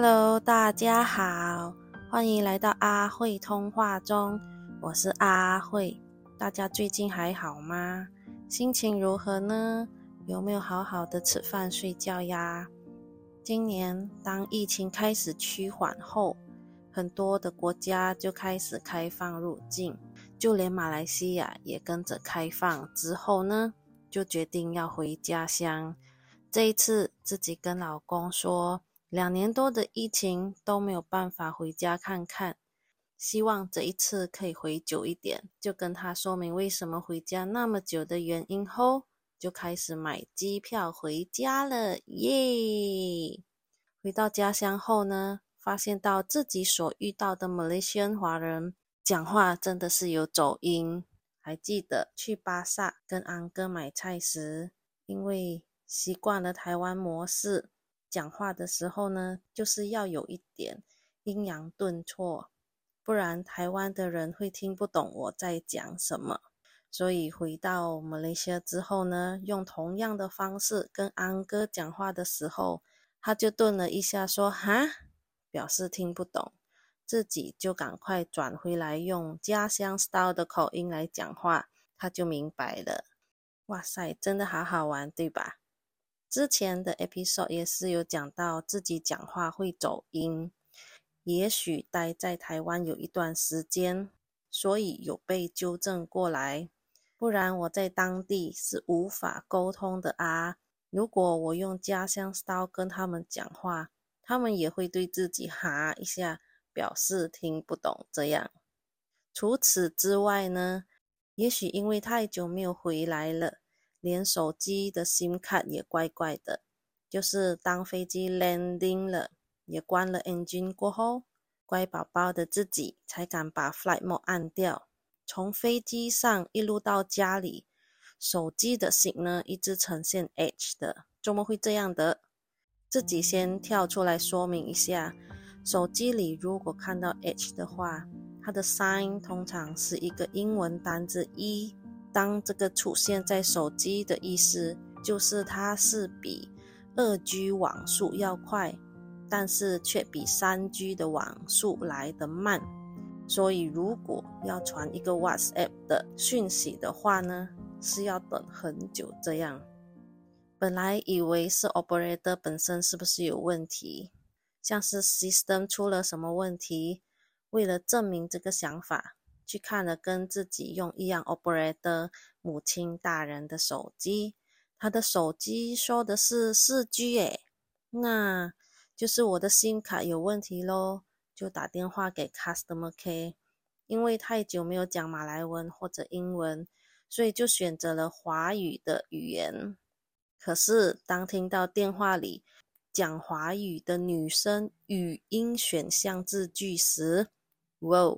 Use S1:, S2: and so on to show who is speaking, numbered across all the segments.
S1: Hello，大家好，欢迎来到阿慧通话中，我是阿慧。大家最近还好吗？心情如何呢？有没有好好的吃饭睡觉呀？今年当疫情开始趋缓后，很多的国家就开始开放入境，就连马来西亚也跟着开放。之后呢，就决定要回家乡。这一次自己跟老公说。两年多的疫情都没有办法回家看看，希望这一次可以回久一点。就跟他说明为什么回家那么久的原因后，就开始买机票回家了，耶！回到家乡后呢，发现到自己所遇到的马来西亚华人讲话真的是有走音。还记得去巴萨跟安哥买菜时，因为习惯了台湾模式。讲话的时候呢，就是要有一点阴阳顿挫，不然台湾的人会听不懂我在讲什么。所以回到马来西亚之后呢，用同样的方式跟安哥讲话的时候，他就顿了一下，说：“哈”，表示听不懂，自己就赶快转回来用家乡 style 的口音来讲话，他就明白了。哇塞，真的好好玩，对吧？之前的 episode 也是有讲到自己讲话会走音，也许待在台湾有一段时间，所以有被纠正过来。不然我在当地是无法沟通的啊！如果我用家乡 style 跟他们讲话，他们也会对自己哈一下，表示听不懂这样。除此之外呢，也许因为太久没有回来了。连手机的 SIM 卡也怪怪的，就是当飞机 landing 了，也关了 engine 过后，乖宝宝的自己才敢把 flight mode 按掉。从飞机上一路到家里，手机的 SIM 呢一直呈现 H 的，怎么会这样的？自己先跳出来说明一下，手机里如果看到 H 的话，它的 sign 通常是一个英文单字一。当这个出现在手机的意思，就是它是比二 G 网速要快，但是却比三 G 的网速来得慢。所以，如果要传一个 WhatsApp 的讯息的话呢，是要等很久。这样，本来以为是 Operator 本身是不是有问题，像是 System 出了什么问题，为了证明这个想法。去看了跟自己用一样 operator 母亲大人的手机，他的手机说的是四 G 诶，那就是我的 SIM 卡有问题咯，就打电话给 customer care，因为太久没有讲马来文或者英文，所以就选择了华语的语言。可是当听到电话里讲华语的女生语音选项字句时，哇！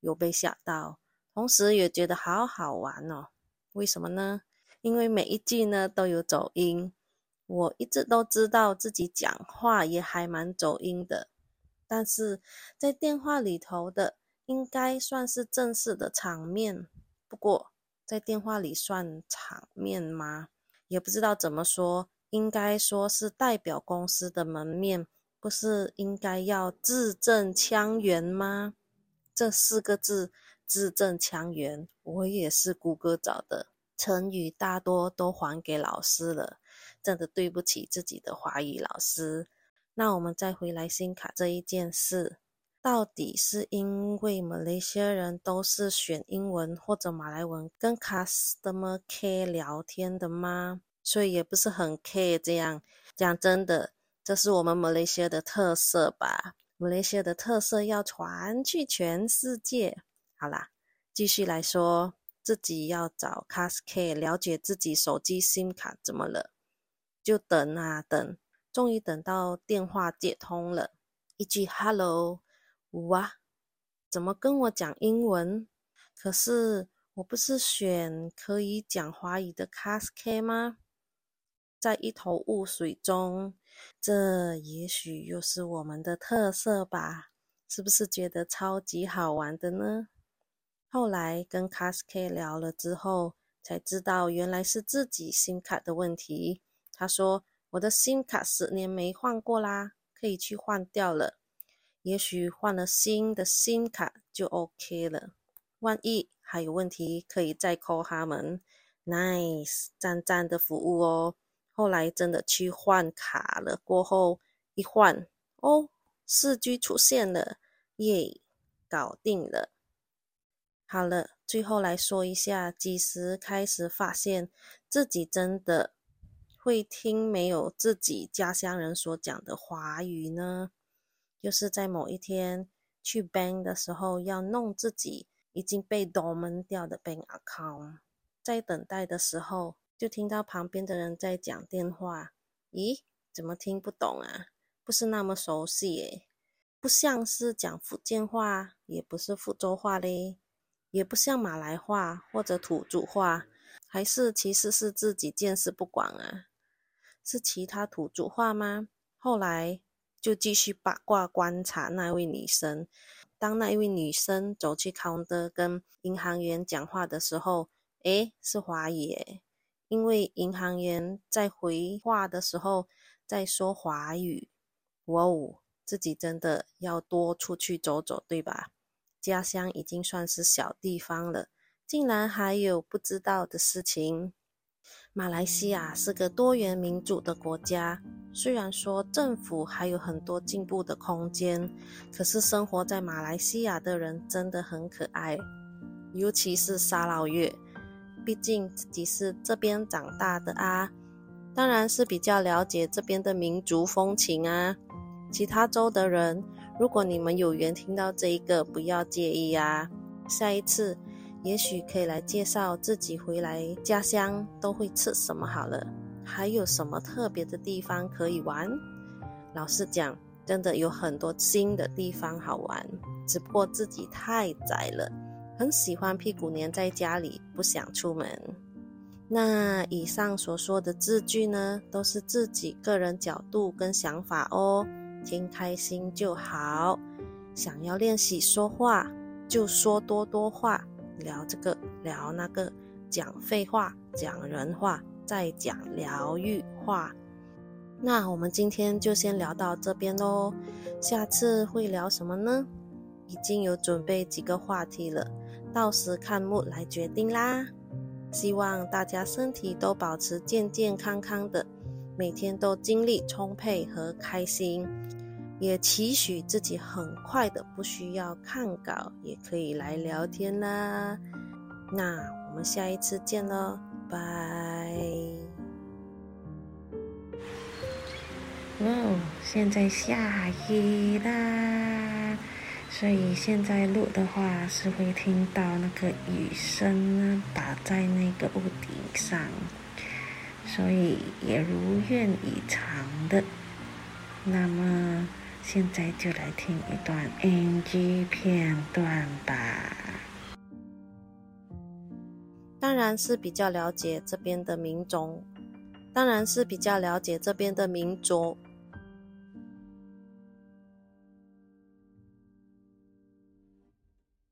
S1: 有被吓到，同时也觉得好好玩哦。为什么呢？因为每一句呢都有走音。我一直都知道自己讲话也还蛮走音的，但是在电话里头的应该算是正式的场面。不过在电话里算场面吗？也不知道怎么说。应该说是代表公司的门面，不是应该要字正腔圆吗？这四个字字正腔圆，我也是谷歌找的。成语大多都还给老师了，真的对不起自己的华语老师。那我们再回来新卡这一件事，到底是因为马来西亚人都是选英文或者马来文跟 customer care 聊天的吗？所以也不是很 care 这样。讲真的，这是我们马来西亚的特色吧。马来西亚的特色要传去全世界。好啦，继续来说，自己要找 c a s k e 了解自己手机 SIM 卡怎么了，就等啊等，终于等到电话接通了，一句 “Hello”，哇，怎么跟我讲英文？可是我不是选可以讲华语的 c a s k e 吗？在一头雾水中。这也许又是我们的特色吧？是不是觉得超级好玩的呢？后来跟 c a s k 聊了之后，才知道原来是自己 SIM 卡的问题。他说：“我的 SIM 卡十年没换过啦，可以去换掉了。也许换了新的新卡就 OK 了。万一还有问题，可以再 call 他们。Nice，赞赞的服务哦。后来真的去换卡了，过后一换，哦，四 G 出现了，耶，搞定了。好了，最后来说一下，几时开始发现自己真的会听没有自己家乡人所讲的华语呢？就是在某一天去 bank 的时候，要弄自己已经被 d o m i n 掉的 bank account，在等待的时候，就听到旁边的人在讲电话。咦，怎么听不懂啊？不是那么熟悉耶，不像是讲福建话，也不是福州话嘞，也不像马来话或者土著话，还是其实是自己见识不广啊？是其他土著话吗？后来。就继续八卦观察那位女生。当那位女生走去康德跟银行员讲话的时候，诶，是华语诶，因为银行员在回话的时候在说华语。哇哦，自己真的要多出去走走，对吧？家乡已经算是小地方了，竟然还有不知道的事情。马来西亚是个多元民主的国家，虽然说政府还有很多进步的空间，可是生活在马来西亚的人真的很可爱，尤其是沙捞越。毕竟自己是这边长大的啊，当然是比较了解这边的民族风情啊。其他州的人，如果你们有缘听到这一个，不要介意啊。下一次。也许可以来介绍自己回来家乡都会吃什么好了，还有什么特别的地方可以玩？老实讲，真的有很多新的地方好玩，只不过自己太宅了，很喜欢屁股黏在家里，不想出门。那以上所说的字句呢，都是自己个人角度跟想法哦，听开心就好。想要练习说话，就说多多话。聊这个，聊那个，讲废话，讲人话，再讲疗愈话。那我们今天就先聊到这边喽。下次会聊什么呢？已经有准备几个话题了，到时看木来决定啦。希望大家身体都保持健健康康的，每天都精力充沛和开心。也期许自己很快的不需要看稿，也可以来聊天啦。那我们下一次见喽，拜。哦，现在下雨啦，所以现在录的话是会听到那个雨声呢，打在那个屋顶上，所以也如愿以偿的。那么。现在就来听一段 NG 片段吧。当然是比较了解这边的民族，当然是比较了解这边的民族